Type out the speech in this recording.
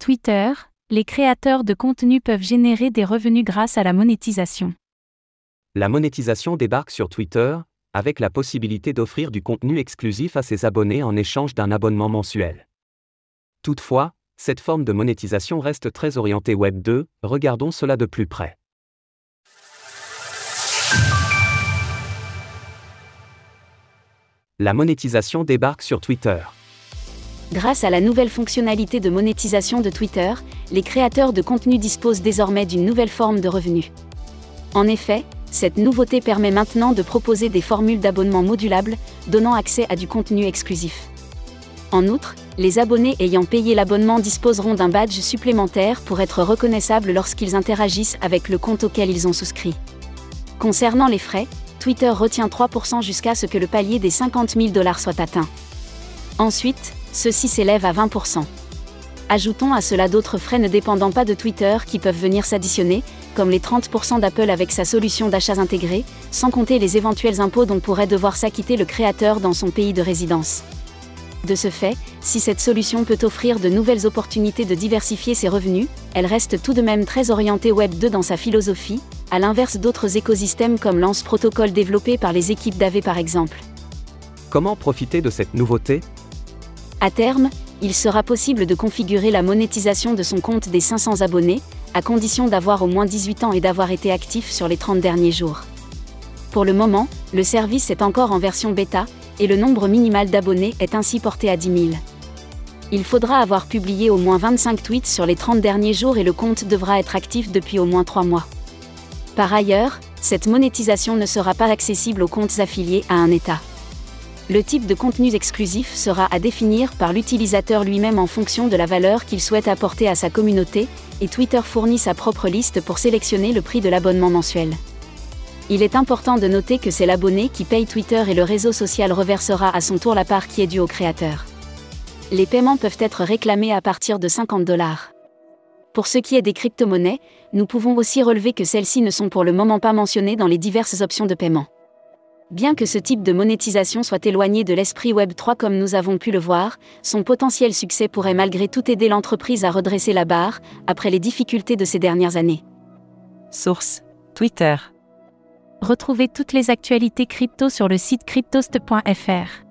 Twitter, les créateurs de contenu peuvent générer des revenus grâce à la monétisation. La monétisation débarque sur Twitter, avec la possibilité d'offrir du contenu exclusif à ses abonnés en échange d'un abonnement mensuel. Toutefois, cette forme de monétisation reste très orientée Web 2, regardons cela de plus près. La monétisation débarque sur Twitter. Grâce à la nouvelle fonctionnalité de monétisation de Twitter, les créateurs de contenu disposent désormais d'une nouvelle forme de revenu. En effet, cette nouveauté permet maintenant de proposer des formules d'abonnement modulables, donnant accès à du contenu exclusif. En outre, les abonnés ayant payé l'abonnement disposeront d'un badge supplémentaire pour être reconnaissables lorsqu'ils interagissent avec le compte auquel ils ont souscrit. Concernant les frais, Twitter retient 3% jusqu'à ce que le palier des 50 000 dollars soit atteint. Ensuite, ceci s'élève à 20%. Ajoutons à cela d'autres frais ne dépendant pas de Twitter qui peuvent venir s'additionner, comme les 30% d'Apple avec sa solution d'achats intégrés, sans compter les éventuels impôts dont pourrait devoir s'acquitter le créateur dans son pays de résidence. De ce fait, si cette solution peut offrir de nouvelles opportunités de diversifier ses revenus, elle reste tout de même très orientée Web 2 dans sa philosophie, à l'inverse d'autres écosystèmes comme Lance Protocol développé par les équipes d'AV par exemple. Comment profiter de cette nouveauté? À terme, il sera possible de configurer la monétisation de son compte des 500 abonnés, à condition d'avoir au moins 18 ans et d'avoir été actif sur les 30 derniers jours. Pour le moment, le service est encore en version bêta, et le nombre minimal d'abonnés est ainsi porté à 10 000. Il faudra avoir publié au moins 25 tweets sur les 30 derniers jours et le compte devra être actif depuis au moins 3 mois. Par ailleurs, cette monétisation ne sera pas accessible aux comptes affiliés à un État. Le type de contenu exclusif sera à définir par l'utilisateur lui-même en fonction de la valeur qu'il souhaite apporter à sa communauté, et Twitter fournit sa propre liste pour sélectionner le prix de l'abonnement mensuel. Il est important de noter que c'est l'abonné qui paye Twitter et le réseau social reversera à son tour la part qui est due au créateur. Les paiements peuvent être réclamés à partir de 50 dollars. Pour ce qui est des crypto-monnaies, nous pouvons aussi relever que celles-ci ne sont pour le moment pas mentionnées dans les diverses options de paiement. Bien que ce type de monétisation soit éloigné de l'esprit Web 3 comme nous avons pu le voir, son potentiel succès pourrait malgré tout aider l'entreprise à redresser la barre, après les difficultés de ces dernières années. Source Twitter Retrouvez toutes les actualités crypto sur le site cryptost.fr.